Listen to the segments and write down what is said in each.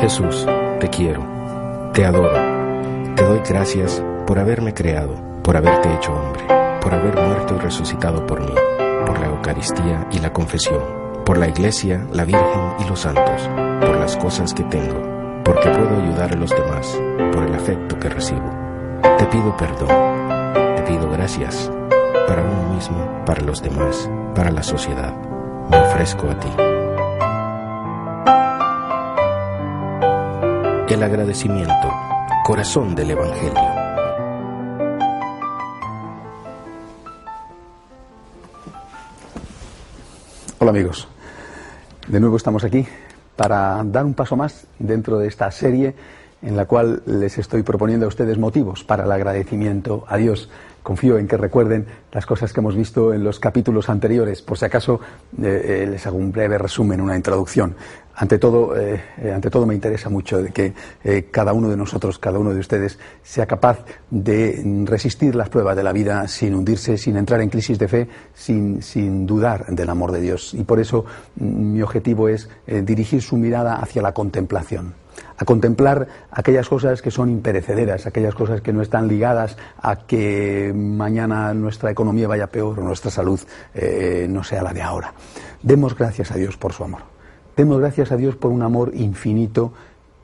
Jesús, te quiero, te adoro, te doy gracias por haberme creado, por haberte hecho hombre, por haber muerto y resucitado por mí, por la Eucaristía y la confesión, por la Iglesia, la Virgen y los santos, por las cosas que tengo, porque puedo ayudar a los demás, por el afecto que recibo. Te pido perdón, te pido gracias, para uno mismo, para los demás, para la sociedad. Me ofrezco a ti. El agradecimiento, corazón del Evangelio. Hola amigos, de nuevo estamos aquí para dar un paso más dentro de esta serie en la cual les estoy proponiendo a ustedes motivos para el agradecimiento a Dios. Confío en que recuerden las cosas que hemos visto en los capítulos anteriores. Por si acaso eh, eh, les hago un breve resumen, una introducción. Ante todo, eh, ante todo me interesa mucho que cada uno de nosotros, cada uno de ustedes, sea capaz de resistir las pruebas de la vida sin hundirse, sin entrar en crisis de fe, sin, sin dudar del amor de Dios. Y por eso mm, mi objetivo es dirigir su mirada hacia la contemplación a contemplar aquellas cosas que son imperecederas, aquellas cosas que no están ligadas a que mañana nuestra economía vaya peor o nuestra salud eh, no sea la de ahora. Demos gracias a Dios por su amor. Demos gracias a Dios por un amor infinito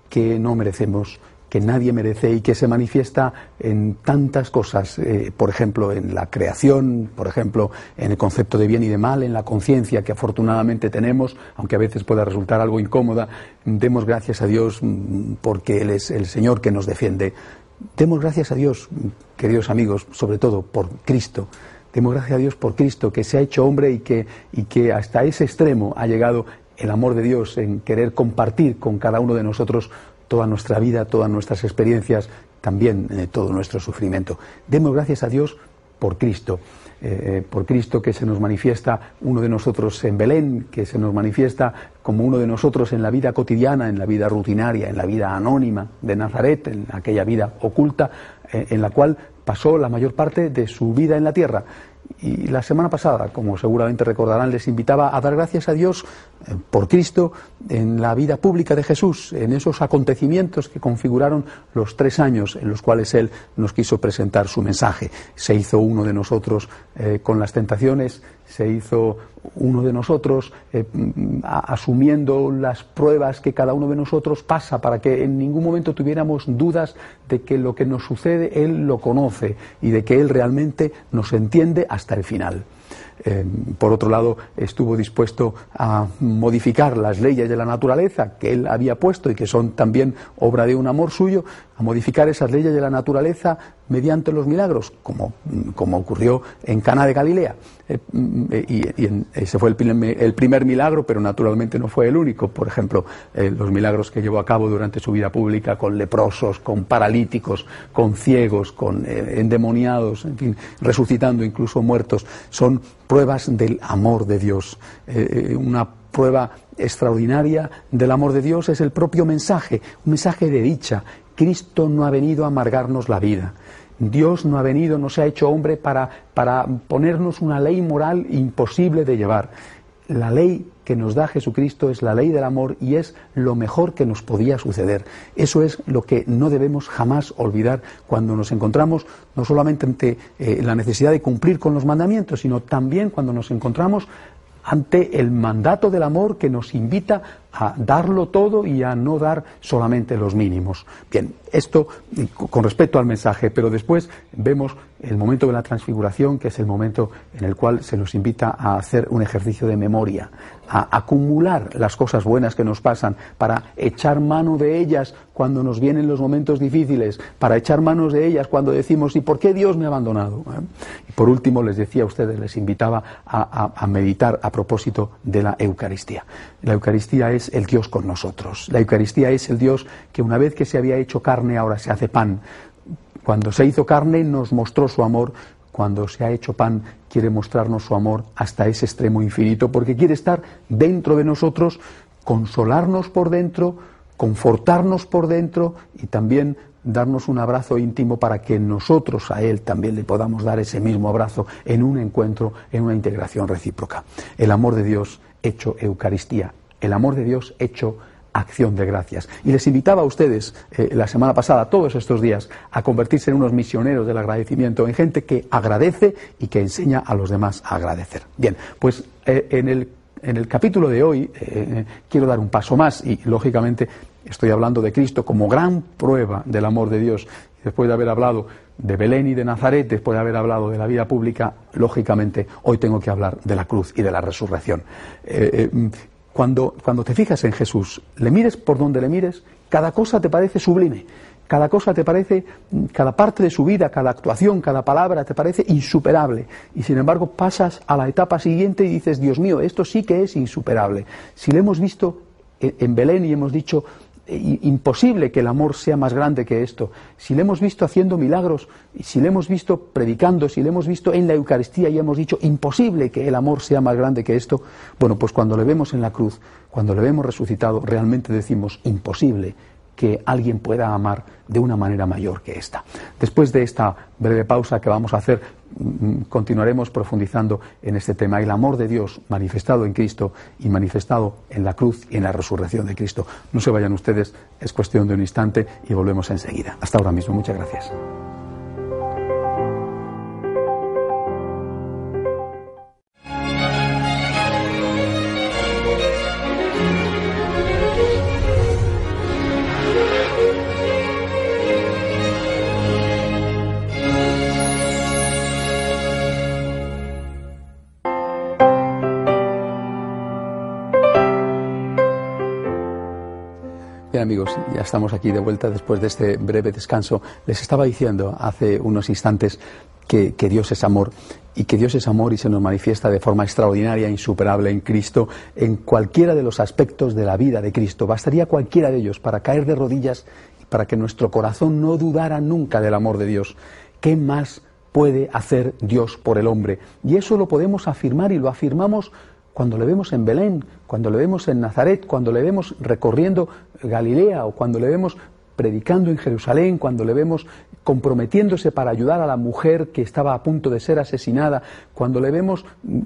que no merecemos, que nadie merece y que se manifiesta en tantas cosas, eh, por ejemplo, en la creación, por ejemplo, en el concepto de bien y de mal, en la conciencia que afortunadamente tenemos, aunque a veces pueda resultar algo incómoda. Demos gracias a Dios mm, porque Él es el Señor que nos defiende. Demos gracias a Dios, queridos amigos, sobre todo por Cristo. Demos gracias a Dios por Cristo, que se ha hecho hombre y que, y que hasta ese extremo ha llegado el amor de Dios en querer compartir con cada uno de nosotros toda nuestra vida, todas nuestras experiencias, también eh, todo nuestro sufrimiento. Demos gracias a Dios por Cristo, eh, eh, por Cristo que se nos manifiesta uno de nosotros en Belén, que se nos manifiesta como uno de nosotros en la vida cotidiana, en la vida rutinaria, en la vida anónima de Nazaret, en aquella vida oculta en la cual pasó la mayor parte de su vida en la tierra. Y la semana pasada, como seguramente recordarán, les invitaba a dar gracias a Dios eh, por Cristo en la vida pública de Jesús, en esos acontecimientos que configuraron los tres años en los cuales Él nos quiso presentar su mensaje. Se hizo uno de nosotros eh, con las tentaciones, se hizo uno de nosotros eh, asumiendo las pruebas que cada uno de nosotros pasa para que en ningún momento tuviéramos dudas de que lo que nos sucede Él lo conoce y de que Él realmente nos entiende hasta el final. Eh, por otro lado, estuvo dispuesto a modificar las leyes de la naturaleza que él había puesto y que son también obra de un amor suyo, a modificar esas leyes de la naturaleza mediante los milagros, como, ocurrió en Cana de Galilea. Eh, y, ese fue el primer, milagro, pero naturalmente no fue el único. Por ejemplo, eh, los milagros que llevó a cabo durante su vida pública con leprosos, con paralíticos, con ciegos, con endemoniados, en fin, resucitando incluso muertos, son pruebas del amor de Dios. Eh, eh, una prueba extraordinaria del amor de Dios es el propio mensaje, un mensaje de dicha. Cristo no ha venido a amargarnos la vida. Dios no ha venido, no se ha hecho hombre para, para ponernos una ley moral imposible de llevar. La ley que nos da Jesucristo es la ley del amor y es lo mejor que nos podía suceder. Eso es lo que no debemos jamás olvidar cuando nos encontramos no solamente ante eh, la necesidad de cumplir con los mandamientos, sino también cuando nos encontramos ante el mandato del amor que nos invita a darlo todo y a no dar solamente los mínimos. Bien, esto con respecto al mensaje, pero después vemos el momento de la transfiguración, que es el momento en el cual se nos invita a hacer un ejercicio de memoria, a acumular las cosas buenas que nos pasan, para echar mano de ellas cuando nos vienen los momentos difíciles, para echar manos de ellas cuando decimos, ¿y por qué Dios me ha abandonado? ¿Eh? Y por último, les decía a ustedes, les invitaba a, a meditar a propósito de la Eucaristía. La Eucaristía es el Dios con nosotros. La Eucaristía es el Dios que una vez que se había hecho carne ahora se hace pan. Cuando se hizo carne nos mostró su amor, cuando se ha hecho pan quiere mostrarnos su amor hasta ese extremo infinito, porque quiere estar dentro de nosotros, consolarnos por dentro, confortarnos por dentro y también darnos un abrazo íntimo para que nosotros a Él también le podamos dar ese mismo abrazo en un encuentro, en una integración recíproca. El amor de Dios hecho Eucaristía, el amor de Dios hecho acción de gracias. Y les invitaba a ustedes eh, la semana pasada, todos estos días, a convertirse en unos misioneros del agradecimiento, en gente que agradece y que enseña a los demás a agradecer. Bien, pues eh, en, el, en, el, capítulo de hoy eh, quiero dar un paso más y, lógicamente, estoy hablando de Cristo como gran prueba del amor de Dios. Después de haber hablado de Belén y de Nazaret, después de haber hablado de la vida pública, lógicamente hoy tengo que hablar de la cruz y de la resurrección. Cuando, cuando te fijas en Jesús, le mires por donde le mires, cada cosa te parece sublime, cada cosa te parece, cada parte de su vida, cada actuación, cada palabra te parece insuperable. Y sin embargo pasas a la etapa siguiente y dices, Dios mío, esto sí que es insuperable. Si lo hemos visto en Belén y hemos dicho, imposible que el amor sea más grande que esto. Si le hemos visto haciendo milagros, si le hemos visto predicando, si le hemos visto en la Eucaristía y hemos dicho imposible que el amor sea más grande que esto, bueno, pues cuando le vemos en la cruz, cuando le vemos resucitado, realmente decimos imposible que alguien pueda amar de una manera mayor que esta. Después de esta breve pausa que vamos a hacer, mm, continuaremos profundizando en este tema, el amor de Dios manifestado en Cristo y manifestado en la cruz y en la resurrección de Cristo. No se vayan ustedes, es cuestión de un instante y volvemos enseguida. Hasta ahora mismo, muchas gracias. Amigos, ya estamos aquí de vuelta después de este breve descanso. Les estaba diciendo hace unos instantes que, Dios es amor y que Dios es amor y se nos manifiesta de forma extraordinaria, insuperable en Cristo, en cualquiera de los aspectos de la vida de Cristo. Bastaría cualquiera de ellos para caer de rodillas y para que nuestro corazón no dudara nunca del amor de Dios. ¿Qué más puede hacer Dios por el hombre? Y eso lo podemos afirmar y lo afirmamos cuando le vemos en Belén, cuando le vemos en Nazaret, cuando le vemos recorriendo Galilea o cuando le vemos predicando en Jerusalén, cuando le vemos comprometiéndose para ayudar a la mujer que estaba a punto de ser asesinada, cuando le vemos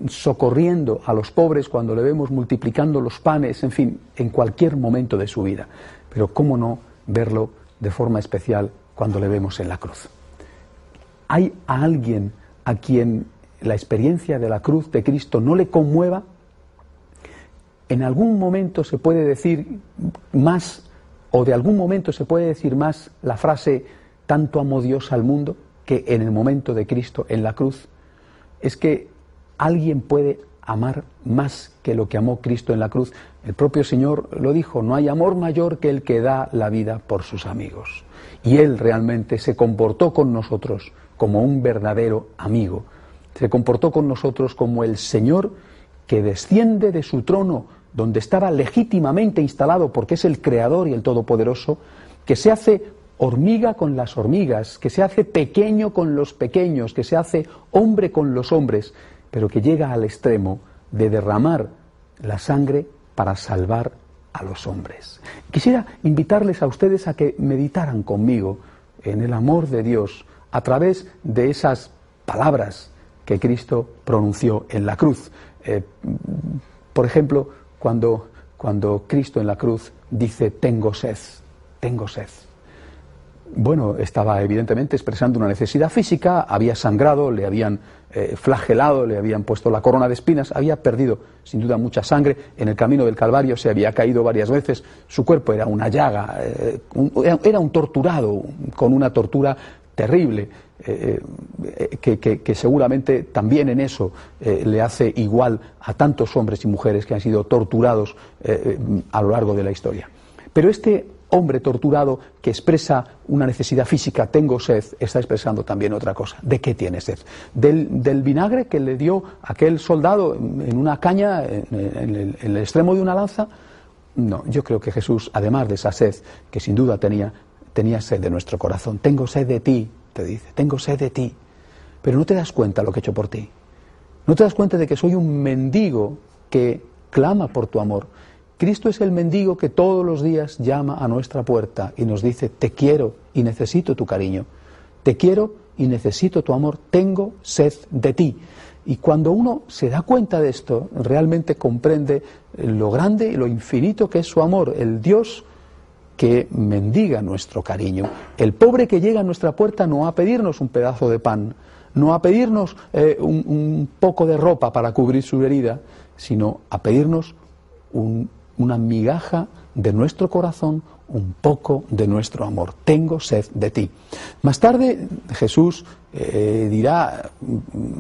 socorriendo a los pobres, cuando le vemos multiplicando los panes, en fin, en cualquier momento de su vida. Pero cómo no verlo de forma especial cuando le vemos en la cruz. ¿Hay a alguien a quien la experiencia de la cruz de Cristo no le conmueva? En algún momento se puede decir más, o de algún momento se puede decir más la frase, tanto amó Dios al mundo, que en el momento de Cristo en la cruz, es que alguien puede amar más que lo que amó Cristo en la cruz. El propio Señor lo dijo, no hay amor mayor que el que da la vida por sus amigos. Y Él realmente se comportó con nosotros como un verdadero amigo. Se comportó con nosotros como el Señor que desciende de su trono donde estaba legítimamente instalado porque es el creador y el todopoderoso, que se hace hormiga con las hormigas, que se hace pequeño con los pequeños, que se hace hombre con los hombres, pero que llega al extremo de derramar la sangre para salvar a los hombres. Quisiera invitarles a ustedes a que meditaran conmigo en el amor de Dios a través de esas palabras que Cristo pronunció en la cruz. Eh, por ejemplo, cuando, cuando Cristo en la cruz dice, tengo sed, tengo sed. Bueno, estaba evidentemente expresando una necesidad física, había sangrado, le habían eh, flagelado, le habían puesto la corona de espinas, había perdido sin duda mucha sangre, en el camino del Calvario se había caído varias veces, su cuerpo era una llaga, eh, era un torturado con una tortura terrible. Eh, eh, que, seguramente también en eso eh, le hace igual a tantos hombres y mujeres que han sido torturados a lo largo de la historia. Pero este hombre torturado que expresa una necesidad física, tengo sed, está expresando también otra cosa. ¿De qué tiene sed? ¿Del, vinagre que le dio aquel soldado en una caña, en el extremo de una lanza? No, yo creo que Jesús, además de esa sed que sin duda tenía, tenía sed de nuestro corazón. Tengo sed de ti, te dice, tengo sed de ti. Pero no te das cuenta lo que he hecho por ti. No te das cuenta de que soy un mendigo que clama por tu amor. Cristo es el mendigo que todos los días llama a nuestra puerta y nos dice, te quiero y necesito tu cariño. Te quiero y necesito tu amor. Tengo sed de ti. Y cuando uno se da cuenta de esto, realmente comprende lo grande y lo infinito que es su amor, el Dios que mendiga nuestro cariño. El pobre que llega a nuestra puerta no a pedirnos un pedazo de pan, no a pedirnos eh, un, poco de ropa para cubrir su herida, sino a pedirnos una migaja de nuestro corazón, un poco de nuestro amor. Tengo sed de ti. Más tarde Jesús eh, dirá,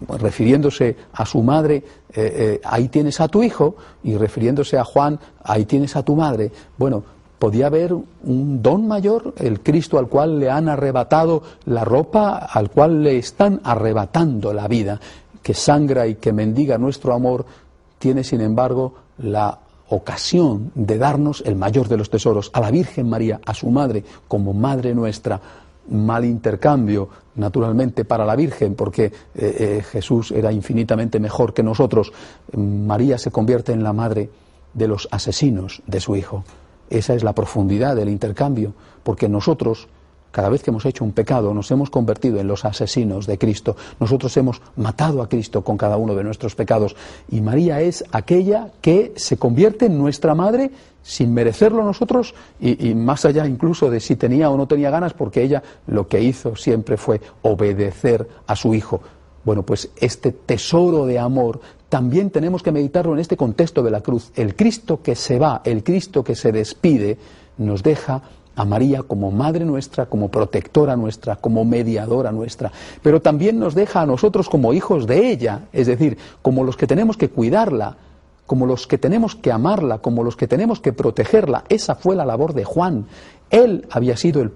refiriéndose a su madre, eh, ahí tienes a tu hijo, y refiriéndose a Juan, ahí tienes a tu madre. Bueno, podía haber un don mayor, el Cristo al cual le han arrebatado la ropa, al cual le están arrebatando la vida, que sangra y que mendiga nuestro amor, tiene sin embargo la ocasión de darnos el mayor de los tesoros, a la Virgen María, a su madre, como madre nuestra. Mal intercambio, naturalmente, para la Virgen, porque eh, eh, Jesús era infinitamente mejor que nosotros. María se convierte en la madre de los asesinos de su Hijo. Esa es la profundidad del intercambio, porque nosotros cada vez que hemos hecho un pecado, nos hemos convertido en los asesinos de Cristo. Nosotros hemos matado a Cristo con cada uno de nuestros pecados. Y María es aquella que se convierte en nuestra madre sin merecerlo nosotros y, más allá incluso de si tenía o no tenía ganas, porque ella lo que hizo siempre fue obedecer a su Hijo. Bueno, pues este tesoro de amor también tenemos que meditarlo en este contexto de la cruz. El Cristo que se va, el Cristo que se despide, nos deja a María como madre nuestra, como protectora nuestra, como mediadora nuestra, pero también nos deja a nosotros como hijos de ella, es decir, como los que tenemos que cuidarla, como los que tenemos que amarla, como los que tenemos que protegerla. Esa fue la labor de Juan. Él había sido el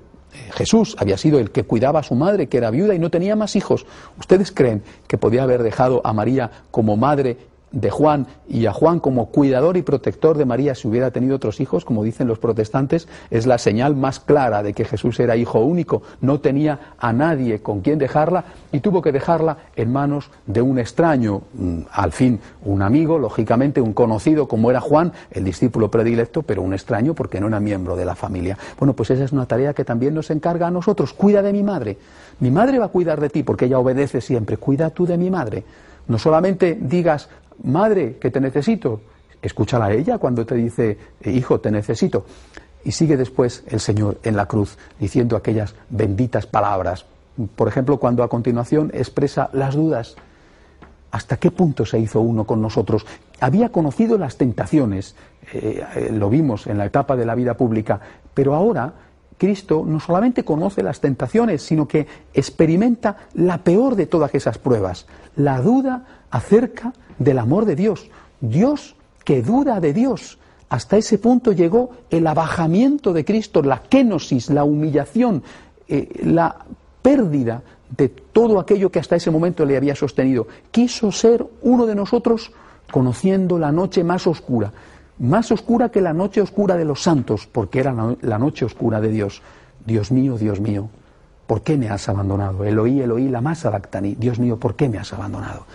Jesús había sido el que cuidaba a su madre, que era viuda y no tenía más hijos. ¿Ustedes creen que podía haber dejado a María como madre de Juan y a Juan como cuidador y protector de María si hubiera tenido otros hijos, como dicen los protestantes, es la señal más clara de que Jesús era hijo único, no tenía a nadie con quien dejarla y tuvo que dejarla en manos de un extraño, mm, al fin un amigo, lógicamente un conocido como era Juan, el discípulo predilecto, pero un extraño porque no era miembro de la familia. Bueno, pues esa es una tarea que también nos encarga a nosotros, cuida de mi madre. Mi madre va a cuidar de ti porque ella obedece siempre, cuida tú de mi madre. No solamente digas, madre, que te necesito, escúchala a ella cuando te dice, hijo, te necesito. Y sigue después el Señor en la cruz diciendo aquellas benditas palabras. Por ejemplo, cuando a continuación expresa las dudas. ¿Hasta qué punto se hizo uno con nosotros? Había conocido las tentaciones, eh, eh, lo vimos en la etapa de la vida pública, pero ahora Cristo no solamente conoce las tentaciones, sino que experimenta la peor de todas esas pruebas, la duda acerca del amor de Dios. Dios que duda de Dios. Hasta ese punto llegó el abajamiento de Cristo, la kenosis, la humillación, eh, la pérdida de todo aquello que hasta ese momento le había sostenido. Quiso ser uno de nosotros conociendo la noche más oscura, más oscura que la noche oscura de los santos, porque era la noche oscura de Dios. Dios mío, Dios mío, ¿por qué me has abandonado? Eloí, Eloí, la masa adactani. Dios mío, ¿por qué me has abandonado?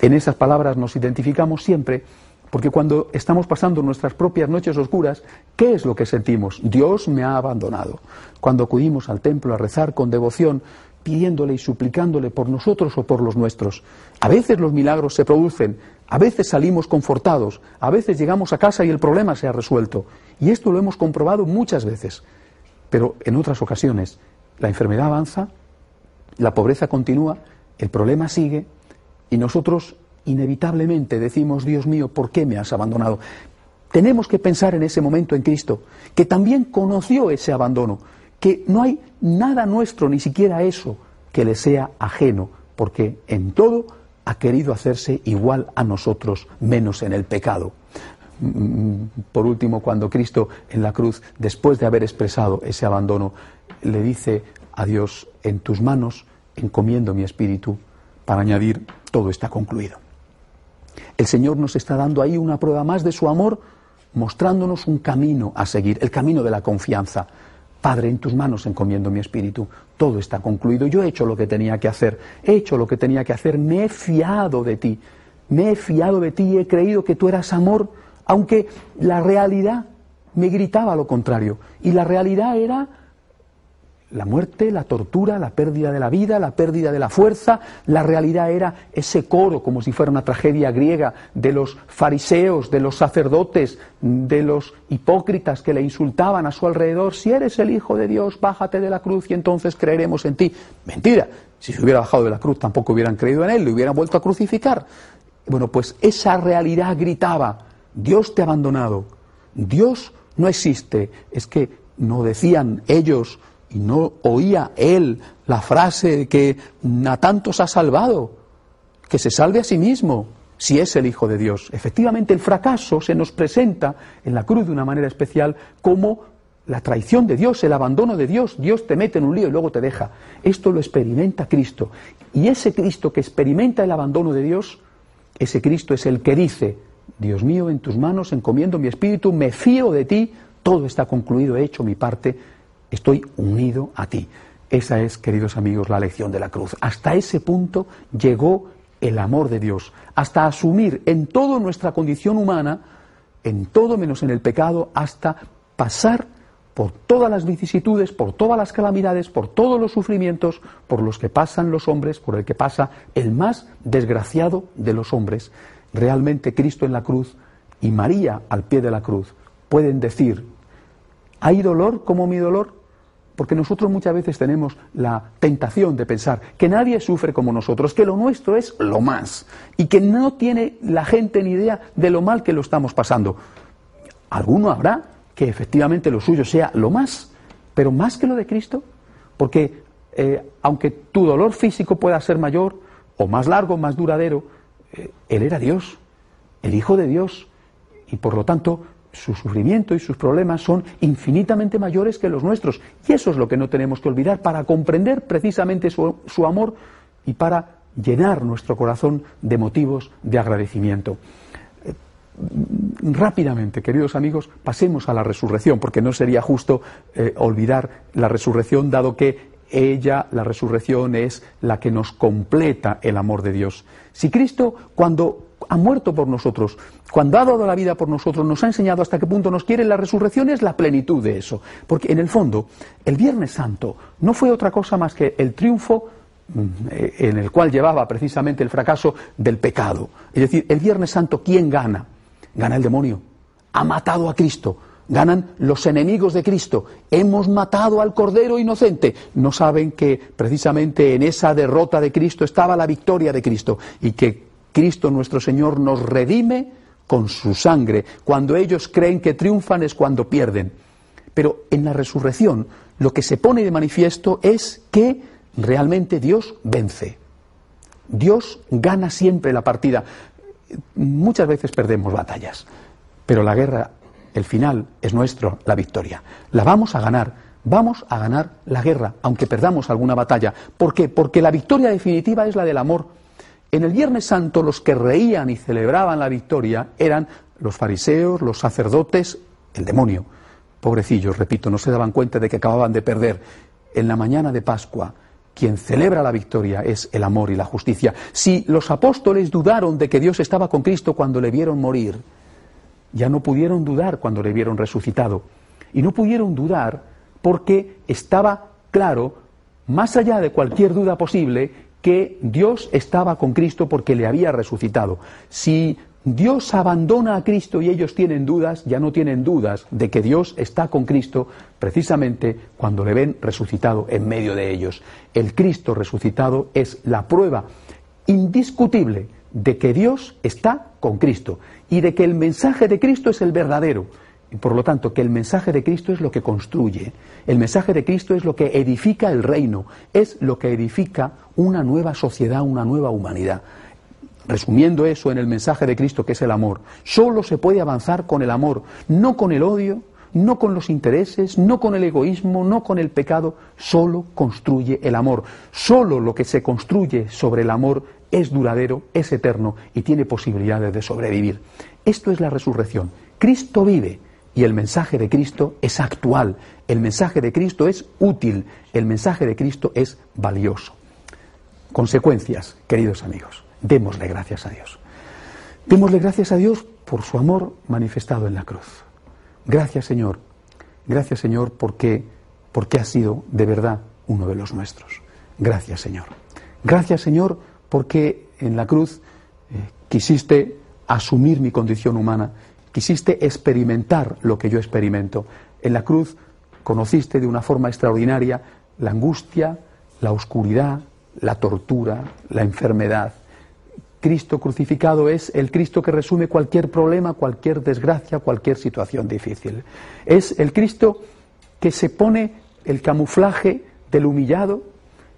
En esas palabras nos identificamos siempre porque cuando estamos pasando nuestras propias noches oscuras, ¿qué es lo que sentimos? Dios me ha abandonado. Cuando acudimos al templo a rezar con devoción, pidiéndole y suplicándole por nosotros o por los nuestros. A veces los milagros se producen, a veces salimos confortados, a veces llegamos a casa y el problema se ha resuelto. Y esto lo hemos comprobado muchas veces. Pero en otras ocasiones la enfermedad avanza, la pobreza continúa, el problema sigue y nosotros inevitablemente decimos, Dios mío, ¿por qué me has abandonado? Tenemos que pensar en ese momento en Cristo, que también conoció ese abandono, que no hay nada nuestro, ni siquiera eso, que le sea ajeno, porque en todo ha querido hacerse igual a nosotros, menos en el pecado. Por último, cuando Cristo en la cruz, después de haber expresado ese abandono, le dice a Dios, en tus manos encomiendo mi espíritu, para añadir, todo está concluido. El Señor nos está dando ahí una prueba más de su amor, mostrándonos un camino a seguir, el camino de la confianza. Padre, en tus manos encomiendo mi espíritu, todo está concluido, yo he hecho lo que tenía que hacer, he hecho lo que tenía que hacer, me he fiado de ti, me he fiado de ti y he creído que tú eras amor, aunque la realidad me gritaba lo contrario, y la realidad era la muerte, la tortura, la pérdida de la vida, la pérdida de la fuerza. La realidad era ese coro, como si fuera una tragedia griega, de los fariseos, de los sacerdotes, de los hipócritas que le insultaban a su alrededor. Si eres el Hijo de Dios, bájate de la cruz y entonces creeremos en ti. Mentira. Si se hubiera bajado de la cruz tampoco hubieran creído en él, le hubieran vuelto a crucificar. Bueno, pues esa realidad gritaba, Dios te ha abandonado, Dios no existe. Es que no decían ellos y no oía él la frase que a tantos ha salvado, que se salve a sí mismo si es el Hijo de Dios. Efectivamente, el fracaso se nos presenta en la cruz de una manera especial como la traición de Dios, el abandono de Dios. Dios te mete en un lío y luego te deja. Esto lo experimenta Cristo. Y ese Cristo que experimenta el abandono de Dios, ese Cristo es el que dice, Dios mío, en tus manos encomiendo mi espíritu, me fío de ti, todo está concluido, he hecho mi parte, estoy unido a ti. Esa es, queridos amigos, la lección de la cruz. Hasta ese punto llegó el amor de Dios, hasta asumir en toda nuestra condición humana, en todo menos en el pecado, hasta pasar por todas las vicisitudes, por todas las calamidades, por todos los sufrimientos por los que pasan los hombres, por el que pasa el más desgraciado de los hombres. Realmente Cristo en la cruz y María al pie de la cruz pueden decir, ¿hay dolor como mi dolor? Porque nosotros muchas veces tenemos la tentación de pensar que nadie sufre como nosotros, que lo nuestro es lo más y que no tiene la gente ni idea de lo mal que lo estamos pasando. Alguno habrá que efectivamente lo suyo sea lo más, pero más que lo de Cristo, porque eh, aunque tu dolor físico pueda ser mayor o más largo, más duradero, eh, Él era Dios, el Hijo de Dios, y por lo tanto su sufrimiento y sus problemas son infinitamente mayores que los nuestros. Y eso es lo que no tenemos que olvidar para comprender precisamente su, su amor y para llenar nuestro corazón de motivos de agradecimiento. Eh, rápidamente, queridos amigos, pasemos a la resurrección, porque no sería justo eh, olvidar la resurrección, dado que ella, la resurrección, es la que nos completa el amor de Dios. Si Cristo, cuando ha muerto por nosotros, cuando ha dado la vida por nosotros, nos ha enseñado hasta qué punto nos quiere, la resurrección es la plenitud de eso. Porque en el fondo, el Viernes Santo no fue otra cosa más que el triunfo mm, en el cual llevaba precisamente el fracaso del pecado. Es decir, el Viernes Santo, ¿quién gana? Gana el demonio. Ha matado a Cristo. Ganan los enemigos de Cristo. Hemos matado al Cordero inocente. No saben que precisamente en esa derrota de Cristo estaba la victoria de Cristo y que Cristo nuestro Señor nos redime con su sangre. Cuando ellos creen que triunfan es cuando pierden. Pero en la resurrección lo que se pone de manifiesto es que realmente Dios vence. Dios gana siempre la partida. Muchas veces perdemos batallas, pero la guerra, el final es nuestro, la victoria. La vamos a ganar, vamos a ganar la guerra, aunque perdamos alguna batalla. ¿Por qué? Porque la victoria definitiva es la del amor. En el Viernes Santo los que reían y celebraban la victoria eran los fariseos, los sacerdotes, el demonio. Pobrecillos, repito, no se daban cuenta de que acababan de perder. En la mañana de Pascua, quien celebra la victoria es el amor y la justicia. Si los apóstoles dudaron de que Dios estaba con Cristo cuando le vieron morir, ya no pudieron dudar cuando le vieron resucitado. Y no pudieron dudar porque estaba claro, más allá de cualquier duda posible, que Dios estaba con Cristo porque le había resucitado. Si Dios abandona a Cristo y ellos tienen dudas, ya no tienen dudas de que Dios está con Cristo precisamente cuando le ven resucitado en medio de ellos. El Cristo resucitado es la prueba indiscutible de que Dios está con Cristo y de que el mensaje de Cristo es el verdadero. Y por lo tanto, que el mensaje de Cristo es lo que construye, el mensaje de Cristo es lo que edifica el reino, es lo que edifica una nueva sociedad, una nueva humanidad. Resumiendo eso en el mensaje de Cristo, que es el amor, solo se puede avanzar con el amor, no con el odio, no con los intereses, no con el egoísmo, no con el pecado, solo construye el amor. Solo lo que se construye sobre el amor es duradero, es eterno y tiene posibilidades de sobrevivir. Esto es la resurrección. Cristo vive, y el mensaje de Cristo es actual, el mensaje de Cristo es útil, el mensaje de Cristo es valioso. Consecuencias, queridos amigos, démosle gracias a Dios. Démosle gracias a Dios por su amor manifestado en la cruz. Gracias Señor, gracias Señor porque porque sido de verdad uno de los nuestros. Gracias, Señor. Gracias, Señor, porque en la cruz eh, quisiste asumir mi condición humana, quisiste experimentar lo que yo experimento. En la cruz conociste de una forma extraordinaria la angustia, la oscuridad, la tortura, la enfermedad. Cristo crucificado es el Cristo que resume cualquier problema, cualquier desgracia, cualquier situación difícil. Es el Cristo que se pone el camuflaje del humillado,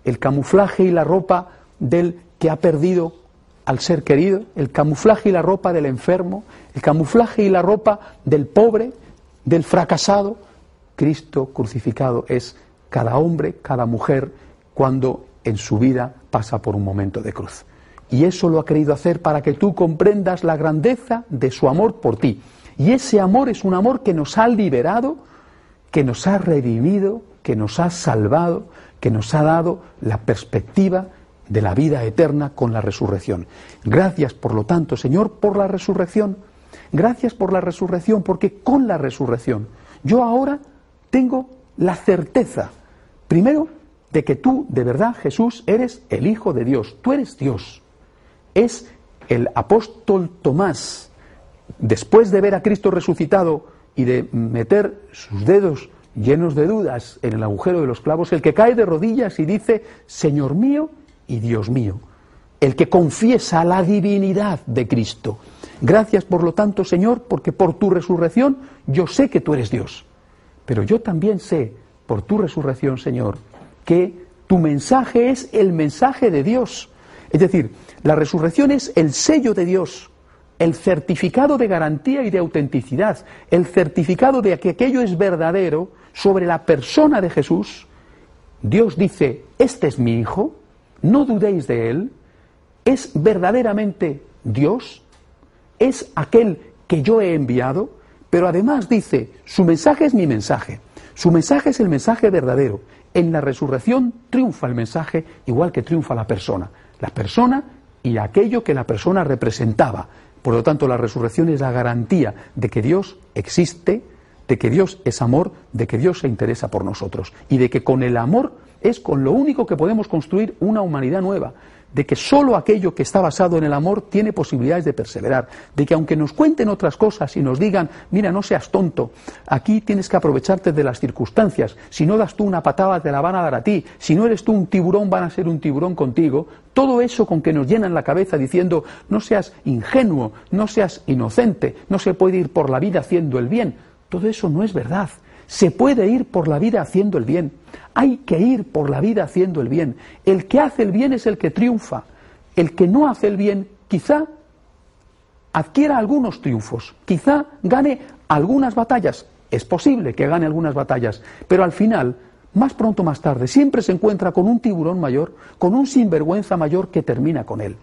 el camuflaje y la ropa del que ha perdido al ser querido, el camuflaje y la ropa del enfermo, el camuflaje y la ropa del pobre, del fracasado. Cristo crucificado es cada hombre, cada mujer, cuando en su vida pasa por un momento de cruz. Y eso lo ha querido hacer para que tú comprendas la grandeza de su amor por ti. Y ese amor es un amor que nos ha liberado, que nos ha redimido, que nos ha salvado, que nos ha dado la perspectiva de la vida eterna con la resurrección. Gracias, por lo tanto, Señor, por la resurrección. Gracias por la resurrección, porque con la resurrección yo ahora tengo la certeza, primero, de que tú, de verdad, Jesús, eres el Hijo de Dios, tú eres Dios. Es el apóstol Tomás, después de ver a Cristo resucitado y de meter sus dedos llenos de dudas en el agujero de los clavos, el que cae de rodillas y dice, Señor mío y Dios mío, el que confiesa la divinidad de Cristo. Gracias, por lo tanto, Señor, porque por tu resurrección yo sé que tú eres Dios. Pero yo también sé, por tu resurrección, Señor, que tu mensaje es el mensaje de Dios. Es decir, la resurrección es el sello de Dios, el certificado de garantía y de autenticidad, el certificado de que aquello es verdadero sobre la persona de Jesús. Dios dice, este es mi Hijo, no dudéis de Él, es verdaderamente Dios, es aquel que yo he enviado, pero además dice, su mensaje es mi mensaje, su mensaje es el mensaje verdadero, en la resurrección triunfa el mensaje igual que triunfa la persona. La persona y aquello que la persona representaba. Por lo tanto, la resurrección es la garantía de que Dios existe, de que Dios es amor, de que Dios se interesa por nosotros y de que con el amor es con lo único que podemos construir una humanidad nueva de que solo aquello que está basado en el amor tiene posibilidades de perseverar, de que aunque nos cuenten otras cosas y nos digan, mira, no seas tonto, aquí tienes que aprovecharte de las circunstancias, si no das tú una patada te la van a dar a ti, si no eres tú un tiburón van a ser un tiburón contigo, todo eso con que nos llenan la cabeza diciendo, no seas ingenuo, no seas inocente, no se puede ir por la vida haciendo el bien, todo eso no es verdad. Se puede ir por la vida haciendo el bien. Hay que ir por la vida haciendo el bien. El que hace el bien es el que triunfa. El que no hace el bien quizá adquiera algunos triunfos, quizá gane algunas batallas. Es posible que gane algunas batallas, pero al final, más pronto o más tarde, siempre se encuentra con un tiburón mayor, con un sinvergüenza mayor que termina con él.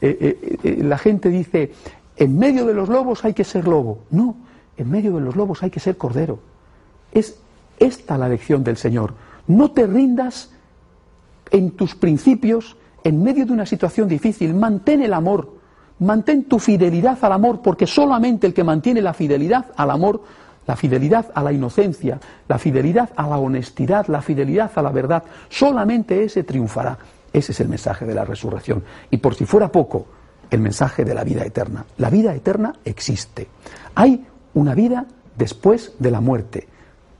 Eh, eh, eh, la gente dice, en medio de los lobos hay que ser lobo. No, en medio de los lobos hay que ser cordero. Es esta la lección del Señor. No te rindas en tus principios en medio de una situación difícil. Mantén el amor. Mantén tu fidelidad al amor, porque solamente el que mantiene la fidelidad al amor, la fidelidad a la inocencia, la fidelidad a la honestidad, la fidelidad a la verdad, solamente ese triunfará. Ese es el mensaje de la resurrección. Y por si fuera poco, el mensaje de la vida eterna. La vida eterna existe. Hay una vida después de la muerte.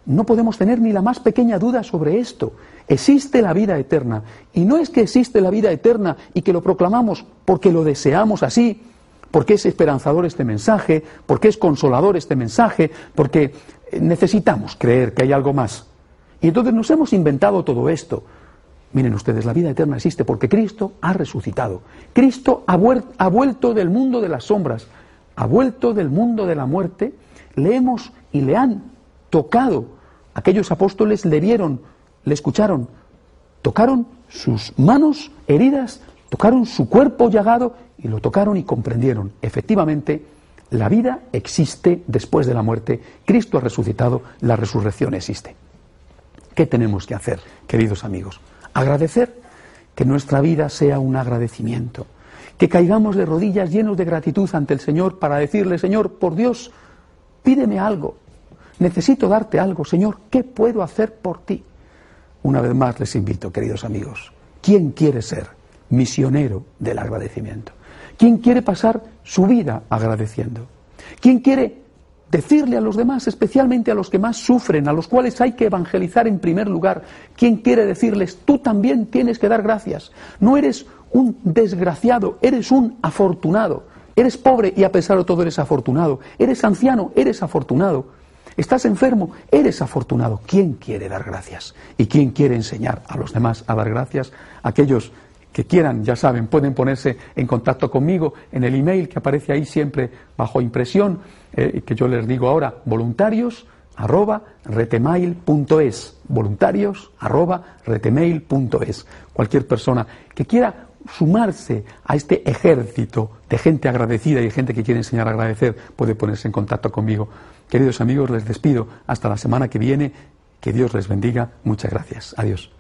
No podemos tener ni la más pequeña duda sobre esto. Existe la vida eterna. Y no es que existe la vida eterna y que lo proclamamos porque lo deseamos así, porque es esperanzador este mensaje, porque es consolador este mensaje, porque necesitamos creer que hay algo más. Y entonces nos hemos inventado todo esto. Miren ustedes, la vida eterna existe porque Cristo ha resucitado. Cristo ha, vuelto del mundo de las sombras, ha vuelto del mundo de la muerte. Le hemos y le han tocado Aquellos apóstoles le vieron, le escucharon, tocaron sus manos heridas, tocaron su cuerpo llagado y lo tocaron y comprendieron. Efectivamente, la vida existe después de la muerte, Cristo ha resucitado, la resurrección existe. ¿Qué tenemos que hacer, queridos amigos? Agradecer, que nuestra vida sea un agradecimiento, que caigamos de rodillas llenos de gratitud ante el Señor para decirle, Señor, por Dios, pídeme algo, necesito darte algo, Señor, ¿qué puedo hacer por ti? una vez más les invito, queridos amigos, ¿quién quiere ser misionero del agradecimiento? ¿Quién quiere pasar su vida agradeciendo? ¿Quién quiere decirle a los demás, especialmente a los que más sufren, a los cuales hay que evangelizar en primer lugar? ¿Quién quiere decirles, tú también tienes que dar gracias? No eres un desgraciado, eres un afortunado. Eres pobre y a pesar de todo eres afortunado. Eres anciano, eres afortunado. Estás enfermo, eres afortunado. ¿Quién quiere dar gracias? ¿Y quién quiere enseñar a los demás a dar gracias? Aquellos que quieran, ya saben, pueden ponerse en contacto conmigo en el email que aparece ahí siempre bajo impresión, eh, que yo les digo ahora, voluntarios arroba retemail.es, voluntarios arroba retemail.es. Cualquier persona que quiera sumarse a este ejército de gente agradecida y de gente que quiere enseñar a agradecer puede ponerse en contacto conmigo. Queridos amigos, les despido hasta la semana que viene. Que Dios les bendiga. Muchas gracias. Adiós.